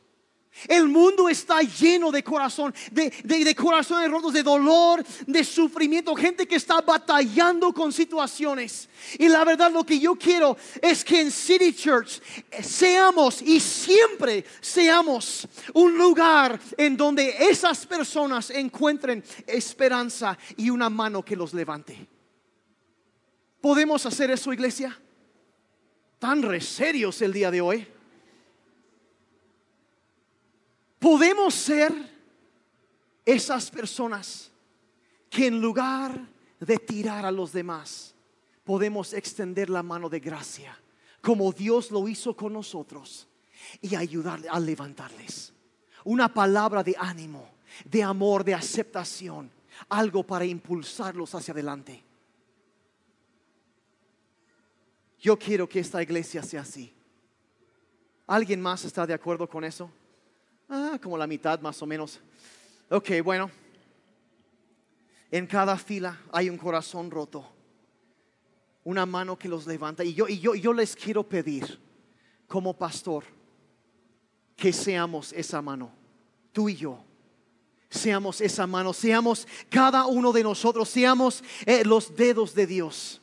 El mundo está lleno de corazón, de, de, corazones rotos, de dolor, de sufrimiento, gente que está batallando con situaciones. Y la verdad lo que yo quiero es que en City Church seamos y siempre seamos un lugar en donde esas personas encuentren esperanza y una mano que los levante. ¿Podemos hacer eso, iglesia? Tan reserios el día de hoy. Podemos ser esas personas que en lugar de tirar a los demás, podemos extender la mano de gracia, como Dios lo hizo con nosotros, y ayudarle a levantarles. Una palabra de ánimo, de amor, de aceptación, algo para impulsarlos hacia adelante. Yo quiero que esta iglesia sea así. ¿Alguien más está de acuerdo con eso? Ah, como la mitad más o menos. Ok, bueno. En cada fila hay un corazón roto. Una mano que los levanta. Y yo, y yo, les quiero pedir, como pastor, que seamos esa mano. Tú y yo seamos esa mano, seamos cada uno de nosotros, seamos eh, los dedos de Dios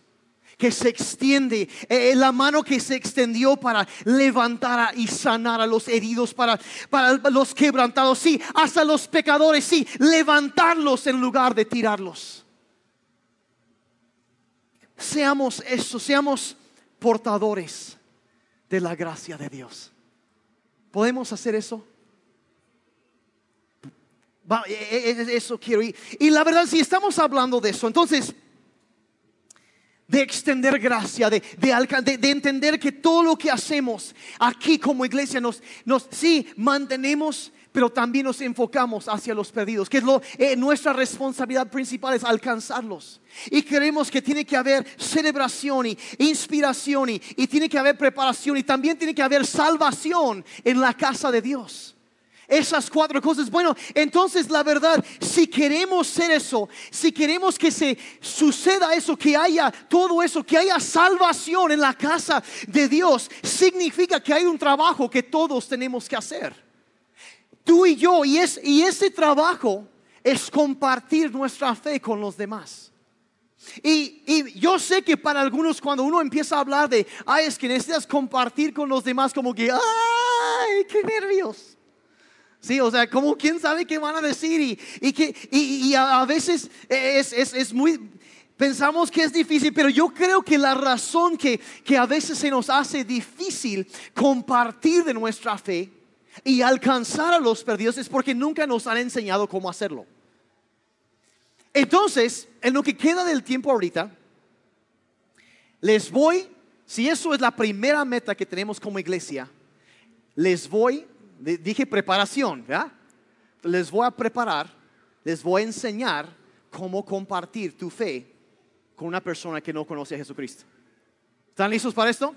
que se extiende, eh, la mano que se extendió para levantar y sanar a los heridos, para, para los quebrantados, sí, hasta los pecadores, sí, levantarlos en lugar de tirarlos. Seamos eso, seamos portadores de la gracia de Dios. ¿Podemos hacer eso? E, e, e, eso quiero. Y, y la verdad, si estamos hablando de eso, entonces de extender gracia, de, de, entender que todo lo que hacemos aquí como iglesia nos, nos sí, mantenemos, pero también nos enfocamos hacia los perdidos, que es lo, eh, nuestra responsabilidad principal es alcanzarlos. Y creemos que tiene que haber celebración y inspiración y, y tiene que haber preparación y también tiene que haber salvación en la casa de Dios esas cuatro cosas. Bueno, entonces la verdad, si queremos ser eso, si queremos que se suceda eso, que haya todo eso, que haya salvación en la casa de Dios, significa que hay un trabajo que todos tenemos que hacer. Tú y yo, y, es, y ese trabajo es compartir nuestra fe con los demás. Y, y, yo sé que para algunos cuando uno empieza a hablar de, ay, es que necesitas compartir con los demás, como que, ay, qué nervios. Sí, o sea, como quién sabe qué van a decir y, que, y, a, veces es, es, es, muy, pensamos que es difícil, pero yo creo que la razón que, que a veces se nos hace difícil compartir de nuestra fe y alcanzar a los perdidos es porque nunca nos han enseñado cómo hacerlo. Entonces, en lo que queda del tiempo ahorita, les voy, si eso es la primera meta que tenemos como iglesia, les voy dije preparación, ¿ya? Les voy a preparar, les voy a enseñar cómo compartir tu fe con una persona que no conoce a Jesucristo. ¿Están listos para esto?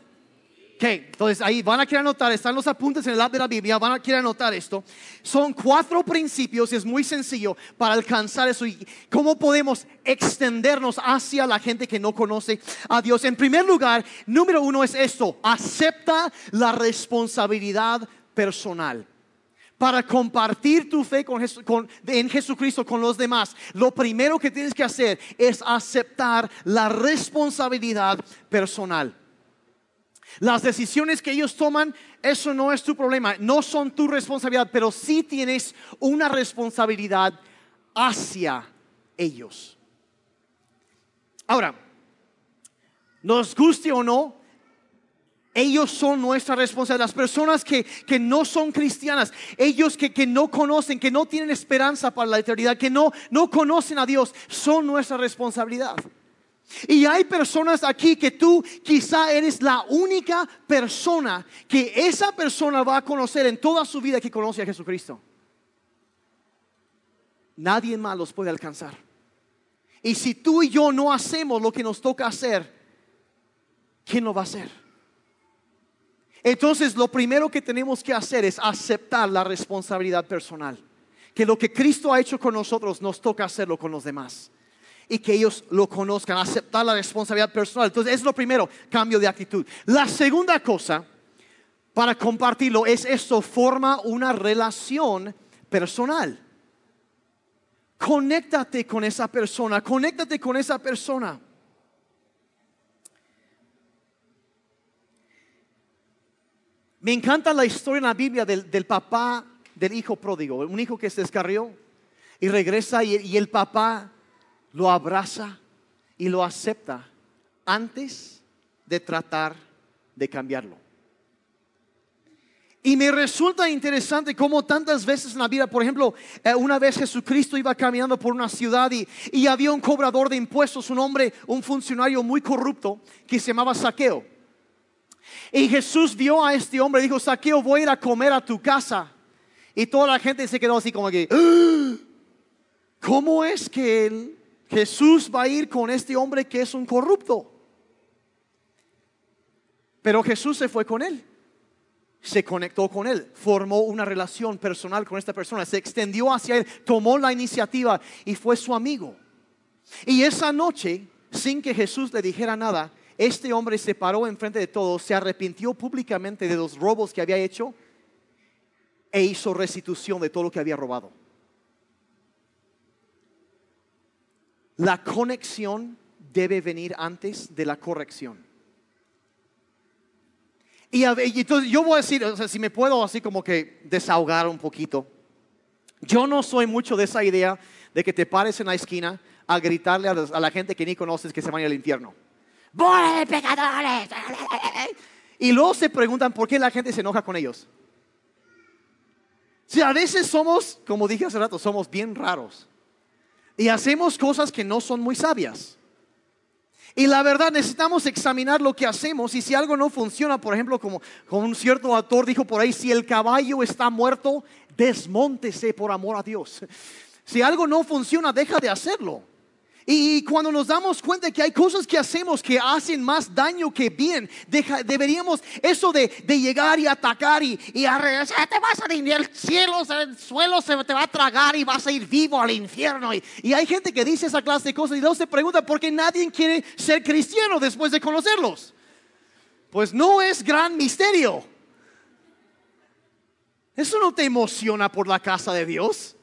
Ok, entonces ahí van a querer anotar, están los apuntes en el app de la Biblia, van a querer anotar esto. Son cuatro principios, es muy sencillo para alcanzar eso y cómo podemos extendernos hacia la gente que no conoce a Dios. En primer lugar, número uno es esto, acepta la responsabilidad personal. Para compartir tu fe en Jesucristo con los demás, lo primero que tienes que hacer es aceptar la responsabilidad personal. Las decisiones que ellos toman, eso no es tu problema, no son tu responsabilidad, pero sí tienes una responsabilidad hacia ellos. Ahora, nos guste o no, ellos son nuestra responsabilidad. Las personas que, no son cristianas, ellos que, que, no conocen, que no tienen esperanza para la eternidad, que no, no conocen a Dios, son nuestra responsabilidad. Y hay personas aquí que tú quizá eres la única persona que esa persona va a conocer en toda su vida que conoce a Jesucristo. Nadie más los puede alcanzar. Y si tú y yo no hacemos lo que nos toca hacer, ¿quién lo va a hacer? Entonces lo primero que tenemos que hacer es aceptar la responsabilidad personal. Que lo que Cristo ha hecho con nosotros nos toca hacerlo con los demás. Y que ellos lo conozcan, aceptar la responsabilidad personal. Entonces es lo primero, cambio de actitud. La segunda cosa para compartirlo. Es eso, forma una relación personal. Conéctate con esa persona, conéctate con esa persona. Me encanta la historia en la Biblia del, papá del hijo pródigo, un hijo que se descarrió y regresa y, y el papá lo abraza y lo acepta antes de tratar de cambiarlo. Y me resulta interesante cómo tantas veces en la vida, por ejemplo, eh, una vez Jesucristo iba caminando por una ciudad y, y, había un cobrador de impuestos, un hombre, un funcionario muy corrupto que se llamaba Saqueo. Y Jesús vio a este hombre y dijo, Saqueo, voy a ir a comer a tu casa. Y toda la gente se quedó así como que, ¡Ah! ¿cómo es que Jesús va a ir con este hombre que es un corrupto? Pero Jesús se fue con él se conectó con él, formó una relación personal con esta persona, se extendió hacia él, tomó la iniciativa y fue su amigo. Y esa noche, sin que Jesús le dijera nada, este hombre se paró enfrente de todos, se arrepintió públicamente de los robos que había hecho e hizo restitución de todo lo que había robado. La conexión debe venir antes de la corrección. Y, entonces yo voy a decir, o sea, si me puedo así como que desahogar un poquito. Yo no soy mucho de esa idea de que te pares en la esquina a gritarle a, la gente que ni conoces que se vaya al infierno. ¡Bola pecadores! Y luego se preguntan por qué la gente se enoja con ellos. Si a veces somos, como dije hace rato, somos bien raros. Y hacemos cosas que no son muy sabias. Y la verdad necesitamos examinar lo que hacemos y si algo no funciona, por ejemplo, como, como un cierto autor dijo por ahí, si el caballo está muerto, desmóntese por amor a Dios. Si algo no funciona, deja de hacerlo. Y cuando nos damos cuenta que hay cosas que hacemos que hacen más daño que bien, deberíamos eso de, llegar y atacar y, y a regresar, te vas a ir el cielo, el suelo se te va a tragar y vas a ir vivo al infierno. Y, y hay gente que dice esa clase de cosas y luego se pregunta por qué nadie quiere ser cristiano después de conocerlos. Pues no es gran misterio. Eso no te emociona por la casa de Dios.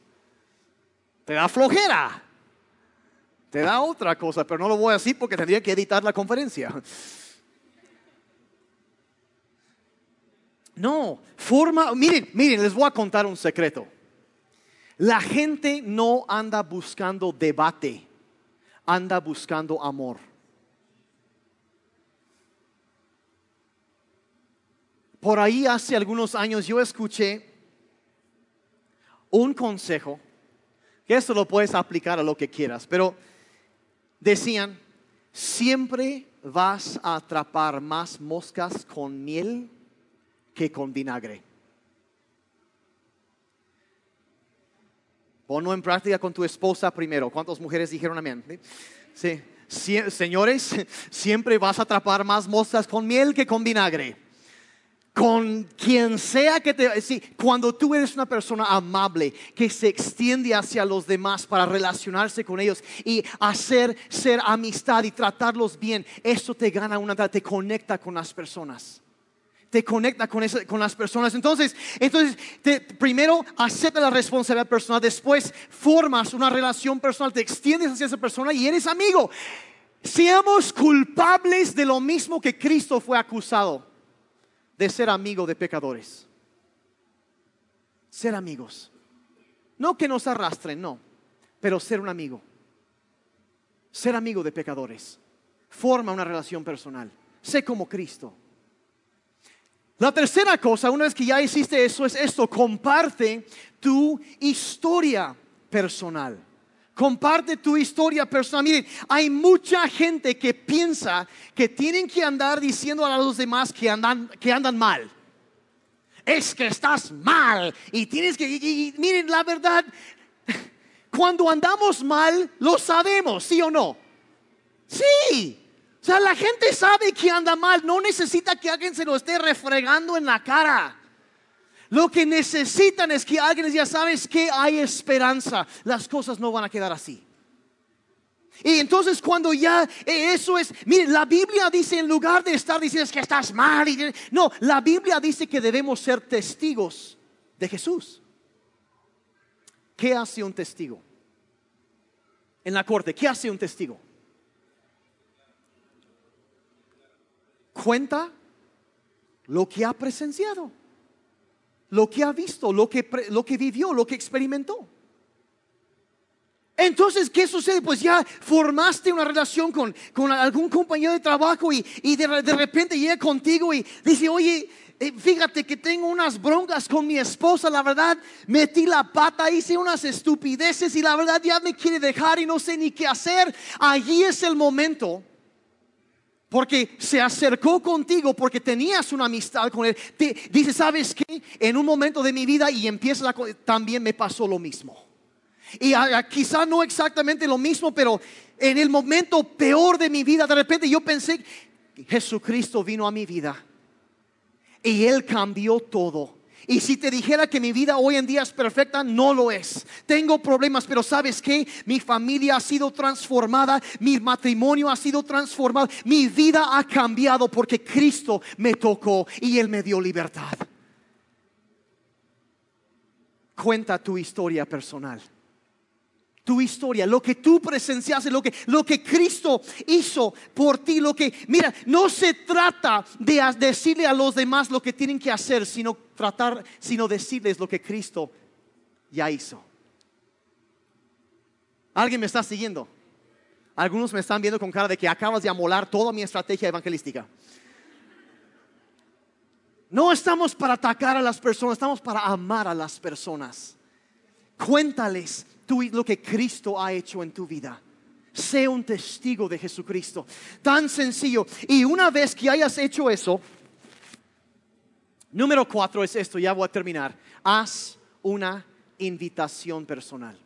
Te da flojera. Te da otra cosa, pero no lo voy a decir porque tendría que editar la conferencia. No, forma, miren, miren, les voy a contar un secreto. La gente no anda buscando debate, anda buscando amor. Por ahí hace algunos años yo escuché un consejo, que esto lo puedes aplicar a lo que quieras, pero decían, siempre vas a atrapar más moscas con miel que con vinagre. Ponlo en práctica con tu esposa primero. ¿Cuántas mujeres dijeron amén? Sí. señores, siempre vas a atrapar más moscas con miel que con vinagre con quien sea que te... Sí, cuando tú eres una persona amable que se extiende hacia los demás para relacionarse con ellos y hacer ser amistad y tratarlos bien, eso te gana una... te conecta con las personas te conecta con, con las personas. Entonces, entonces primero acepta la responsabilidad personal, después formas una relación personal, te extiendes hacia esa persona y eres amigo. Seamos culpables de lo mismo que Cristo fue acusado de ser amigo de pecadores. Ser amigos. No que nos arrastren, no, pero ser un amigo. Ser amigo de pecadores. Forma una relación personal. Sé como Cristo. La tercera cosa, una vez que ya hiciste eso, es esto, comparte tu historia personal. Comparte tu historia personal. Miren, hay mucha gente que piensa que tienen que andar diciendo a los demás que andan, que andan mal. Es que estás mal y tienes que... miren, la verdad, cuando andamos mal, lo sabemos, ¿sí o no? Sí. O sea, la gente sabe que anda mal, no necesita que alguien se lo esté refregando en la cara. Lo que necesitan es que alguien les diga, sabes que hay esperanza, las cosas no van a quedar así. Y entonces cuando ya eh, eso es, mire, la Biblia dice en lugar de estar diciendo que estás mal, y, no, la Biblia dice que debemos ser testigos de Jesús. ¿Qué hace un testigo? En la corte, ¿qué hace un testigo? Cuenta lo que ha presenciado, lo que ha visto, lo que, lo que vivió, lo que experimentó. Entonces, ¿qué sucede? Pues ya formaste una relación con, con algún compañero de trabajo y, y de, de, repente llega contigo y dice, oye, eh, fíjate que tengo unas broncas con mi esposa, la verdad, metí la pata, hice unas estupideces y la verdad ya me quiere dejar y no sé ni qué hacer. Allí es el momento. Porque se acercó contigo porque tenías una amistad con él. Te, dice, ¿sabes qué? En un momento de mi vida y empieza la, también me pasó lo mismo. Y quizá no exactamente lo mismo, pero en el momento peor de mi vida, de repente yo pensé, Jesucristo vino a mi vida y Él cambió todo. Y si te dijera que mi vida hoy en día es perfecta, no lo es. Tengo problemas, pero sabes que mi familia ha sido transformada, mi matrimonio ha sido transformado, mi vida ha cambiado porque Cristo me tocó y Él me dio libertad. Cuenta tu historia personal tu historia, lo que tú presenciaste, lo que, lo que Cristo hizo por ti, lo que, mira, no se trata de decirle a los demás lo que tienen que hacer, sino tratar, sino decirles lo que Cristo ya hizo. ¿Alguien me está siguiendo? Algunos me están viendo con cara de que acabas de amolar toda mi estrategia evangelística. No estamos para atacar a las personas, estamos para amar a las personas. Cuéntales lo que Cristo ha hecho en tu vida. Sé un testigo de Jesucristo. Tan sencillo. Y una vez que hayas hecho eso, número cuatro es esto, ya voy a terminar. Haz una invitación personal.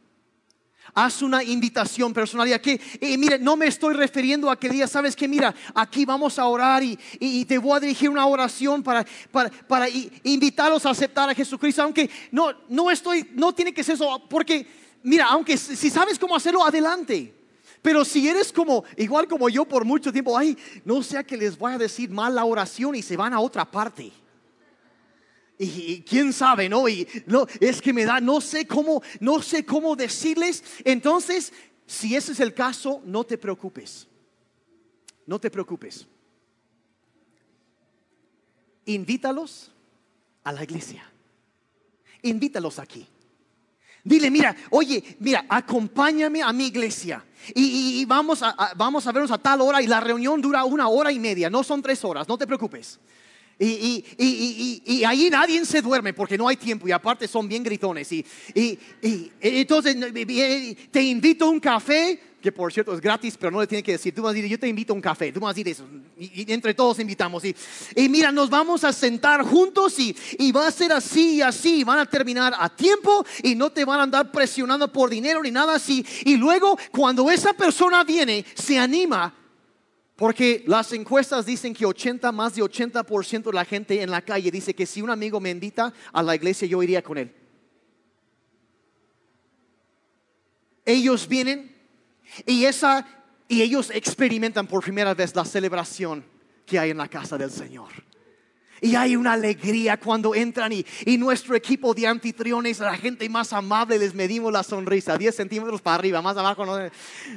Haz una invitación personal. Y aquí, y mire, no me estoy refiriendo a que digas, sabes que mira, aquí vamos a orar y, y, te voy a dirigir una oración para, para, para invitarlos a aceptar a Jesucristo. Aunque no, no estoy, no tiene que ser eso, porque mira, aunque si sabes cómo hacerlo, adelante. Pero si eres como, igual como yo por mucho tiempo, ay, no sea que les voy a decir mal la oración y se van a otra parte. Y, quién sabe, ¿no? Y no, es que me da, no sé cómo, no sé cómo decirles. Entonces, si ese es el caso, no te preocupes. No te preocupes. Invítalos a la iglesia. Invítalos aquí. Dile, mira, oye, mira, acompáñame a mi iglesia. Y, vamos, a, vamos a vernos a tal hora y la reunión dura una hora y media, no son tres horas, no te preocupes. Y, y, y, ahí nadie se duerme porque no hay tiempo y aparte son bien gritones. Y, entonces te invito a un café que por cierto es gratis, pero no le tiene que decir, tú vas a decir, yo te invito a un café, tú vas a decir eso, y, entre todos invitamos, y, y, mira, nos vamos a sentar juntos y, y va a ser así y así, van a terminar a tiempo y no te van a andar presionando por dinero ni nada así, y luego cuando esa persona viene, se anima, porque las encuestas dicen que 80, más de 80% de la gente en la calle dice que si un amigo me a la iglesia, yo iría con él. Ellos vienen y, esa, y ellos experimentan por primera vez la celebración que hay en la casa del Señor. Y hay una alegría cuando entran y, y, nuestro equipo de anfitriones, la gente más amable, les medimos la sonrisa, 10 centímetros para arriba, más abajo,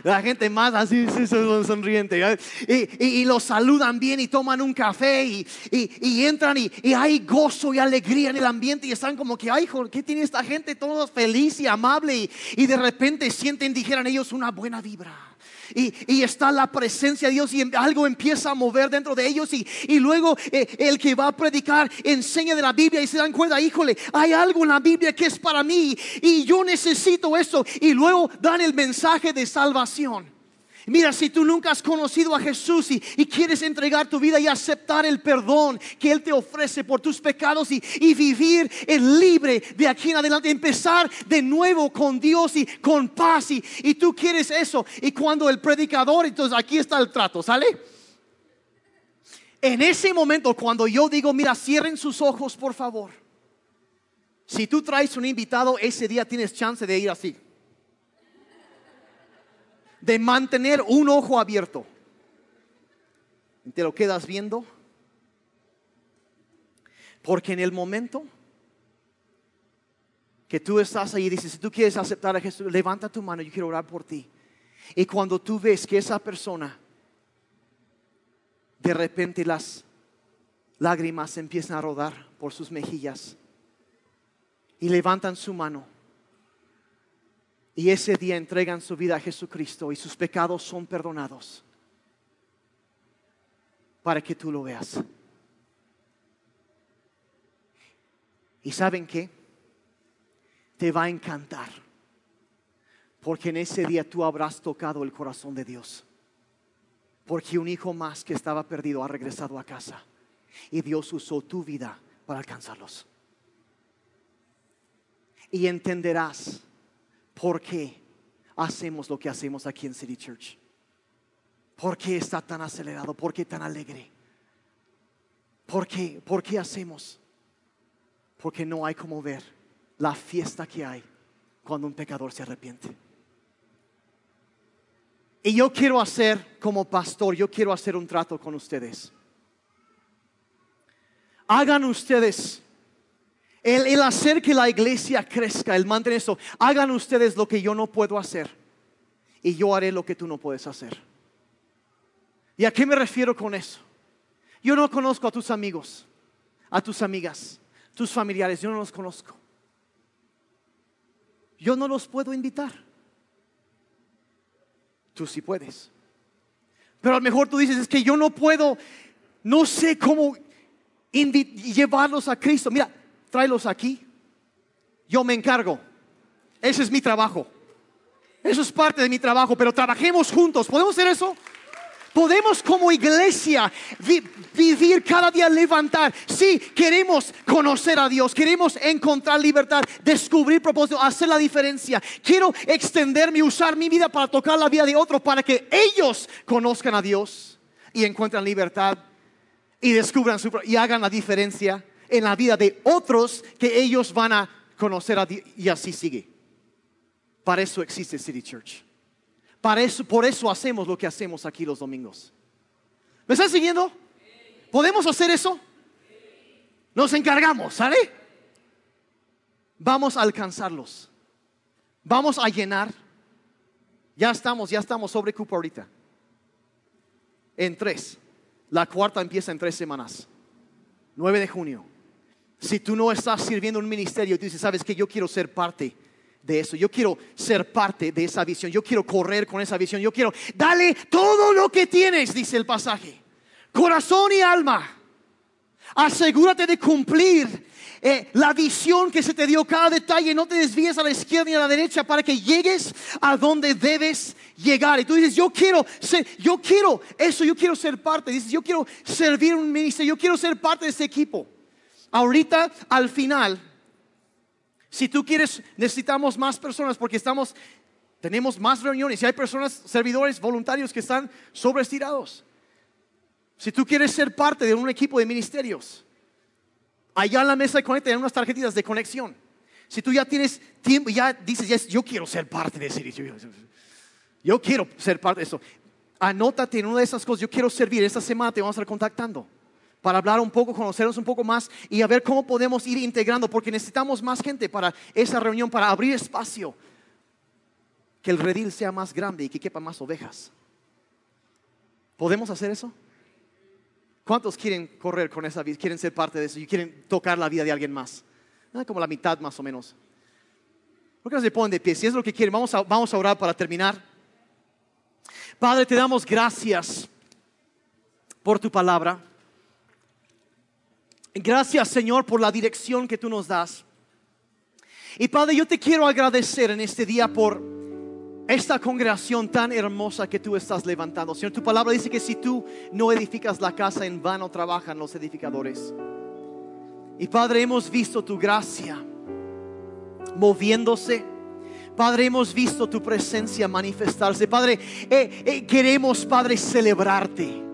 la gente más así, sonriente. Y, y, los saludan bien y toman un café y, entran y, hay gozo y alegría en el ambiente y están como que, ay, ¿qué tiene esta gente? Todos feliz y amable y, de repente sienten, dijeran ellos, una buena vibra y, está la presencia de Dios y algo empieza a mover dentro de ellos y, luego eh, el que va a predicar enseña de la Biblia y se dan cuenta, híjole, hay algo en la Biblia que es para mí y yo necesito eso y luego dan el mensaje de salvación. Mira, si tú nunca has conocido a Jesús y, quieres entregar tu vida y aceptar el perdón que Él te ofrece por tus pecados y, vivir el libre de aquí en adelante, empezar de nuevo con Dios y con paz y, y tú quieres eso. Y cuando el predicador, entonces aquí está el trato, ¿sale? En ese momento, cuando yo digo, mira, cierren sus ojos, por favor. Si tú traes un invitado, ese día tienes chance de ir así de mantener un ojo abierto. Te lo quedas viendo. Porque en el momento que tú estás ahí y dices, si tú quieres aceptar a Jesús, levanta tu mano, yo quiero orar por ti. Y cuando tú ves que esa persona, de repente las lágrimas empiezan a rodar por sus mejillas y levantan su mano. Y ese día entregan su vida a Jesucristo y sus pecados son perdonados para que tú lo veas. ¿Y saben qué? Te va a encantar. Porque en ese día tú habrás tocado el corazón de Dios. Porque un hijo más que estaba perdido ha regresado a casa. Y Dios usó tu vida para alcanzarlos. Y entenderás por qué hacemos lo que hacemos aquí en City Church. ¿Por qué está tan acelerado? ¿Por qué tan alegre? ¿Por qué? ¿Por qué hacemos? Porque no hay como ver la fiesta que hay cuando un pecador se arrepiente. Y yo quiero hacer como pastor, yo quiero hacer un trato con ustedes. Hagan ustedes el, hacer que la iglesia crezca, el mantener eso, hagan ustedes lo que yo no puedo hacer y yo haré lo que tú no puedes hacer. ¿Y a qué me refiero con eso? Yo no conozco a tus amigos, a tus amigas, tus familiares, yo no los conozco. Yo no los puedo invitar. Tú sí puedes. Pero a lo mejor tú dices, es que yo no puedo, no sé cómo llevarlos a Cristo. Mira, tráelos aquí. Yo me encargo. Ese es mi trabajo. Eso es parte de mi trabajo, pero trabajemos juntos. ¿Podemos hacer eso? Podemos como iglesia vivir cada día, levantar. Si queremos conocer a Dios, queremos encontrar libertad, descubrir propósito, hacer la diferencia. Quiero extenderme usar mi vida para tocar la vida de otros, para que ellos conozcan a Dios y encuentren libertad y descubran su y hagan la diferencia en la vida de otros que ellos van a conocer a Dios y así sigue. Para eso existe City Church. Para eso, por eso hacemos lo que hacemos aquí los domingos. ¿Me están siguiendo? ¿Podemos hacer eso? Nos encargamos, ¿sale? Vamos a alcanzarlos. Vamos a llenar. Ya estamos, ya estamos sobre cupo ahorita. En tres. La cuarta empieza en tres semanas. 9 de junio. Si tú no estás sirviendo en un ministerio tú dices, sabes que yo quiero ser parte de eso, yo quiero ser parte de esa visión, yo quiero correr con esa visión, yo quiero, dale todo lo que tienes, dice el pasaje, corazón y alma. Asegúrate de cumplir eh, la visión que se te dio cada detalle, no te desvíes a la izquierda ni a la derecha para que llegues a donde debes llegar. Y tú dices, yo quiero ser, yo quiero eso, yo quiero ser parte. Dices, yo quiero servir un ministerio, yo quiero ser parte de ese equipo. Ahorita, al final, si tú quieres, necesitamos más personas porque estamos, tenemos más reuniones y hay personas, servidores, voluntarios que están sobreestirados. Si tú quieres ser parte de un equipo de ministerios, allá en la mesa de conecta hay unas tarjetitas de conexión. Si tú ya tienes tiempo, ya dices, yo quiero ser parte de ese, yo quiero ser parte de eso. Anótate en una de esas cosas, yo quiero servir, esta semana te vamos a estar contactando para hablar un poco, conocernos un poco más y a ver cómo podemos ir integrando, porque necesitamos más gente para esa reunión, para abrir espacio, que el redil sea más grande y que quepa más ovejas. ¿Podemos hacer eso? ¿Cuántos quieren correr con esa vida? ¿Quieren ser parte de eso? ¿Y quieren tocar la vida de alguien más? Ah, como la mitad más o menos. ¿Por qué no se ponen de pie? Si es lo que quieren, vamos a, vamos a orar para terminar. Padre, te damos gracias por tu palabra. Gracias Señor por la dirección que tú nos das. Y Padre, yo te quiero agradecer en este día por esta congregación tan hermosa que tú estás levantando. Señor, tu palabra dice que si tú no edificas la casa, en vano trabajan los edificadores. Y Padre, hemos visto tu gracia moviéndose. Padre, hemos visto tu presencia manifestarse. Padre, eh, eh, queremos, Padre, celebrarte.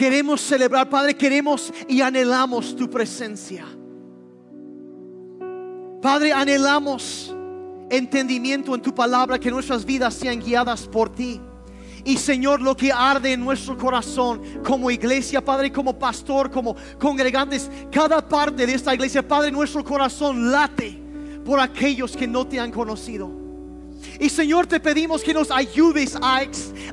Queremos celebrar, Padre, queremos y anhelamos tu presencia. Padre, anhelamos entendimiento en tu palabra, que nuestras vidas sean guiadas por ti. Y Señor, lo que arde en nuestro corazón como iglesia, Padre, como pastor, como congregantes, cada parte de esta iglesia, Padre, nuestro corazón late por aquellos que no te han conocido. Y Señor, te pedimos que nos ayudes a,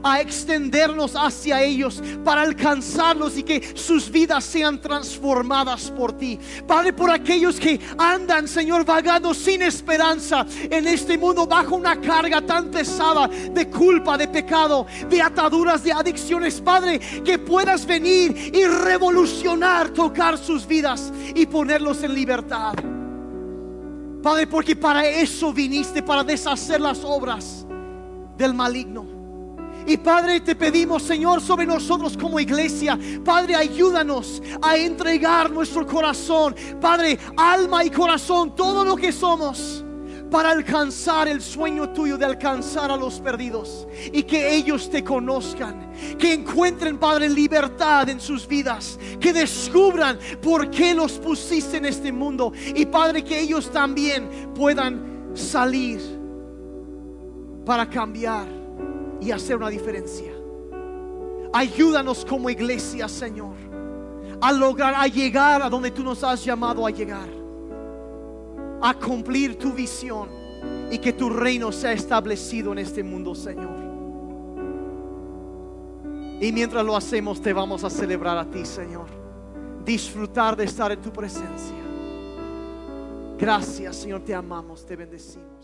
a, extendernos hacia ellos para alcanzarlos y que sus vidas sean transformadas por ti. Padre, por aquellos que andan, Señor, vagando sin esperanza en este mundo bajo una carga tan pesada de culpa, de pecado, de ataduras, de adicciones. Padre, que puedas venir y revolucionar, tocar sus vidas y ponerlos en libertad. Padre, porque para eso viniste, para deshacer las obras del maligno. Y Padre, te pedimos, Señor, sobre nosotros como iglesia, Padre, ayúdanos a entregar nuestro corazón, Padre, alma y corazón, todo lo que somos para alcanzar el sueño tuyo de alcanzar a los perdidos y que ellos te conozcan, que encuentren, Padre, libertad en sus vidas, que descubran por qué los pusiste en este mundo y, Padre, que ellos también puedan salir para cambiar y hacer una diferencia. Ayúdanos como iglesia, Señor, a lograr, a llegar a donde tú nos has llamado a llegar a cumplir tu visión y que tu reino sea establecido en este mundo, Señor. Y mientras lo hacemos, te vamos a celebrar a ti, Señor. Disfrutar de estar en tu presencia. Gracias, Señor, te amamos, te bendecimos.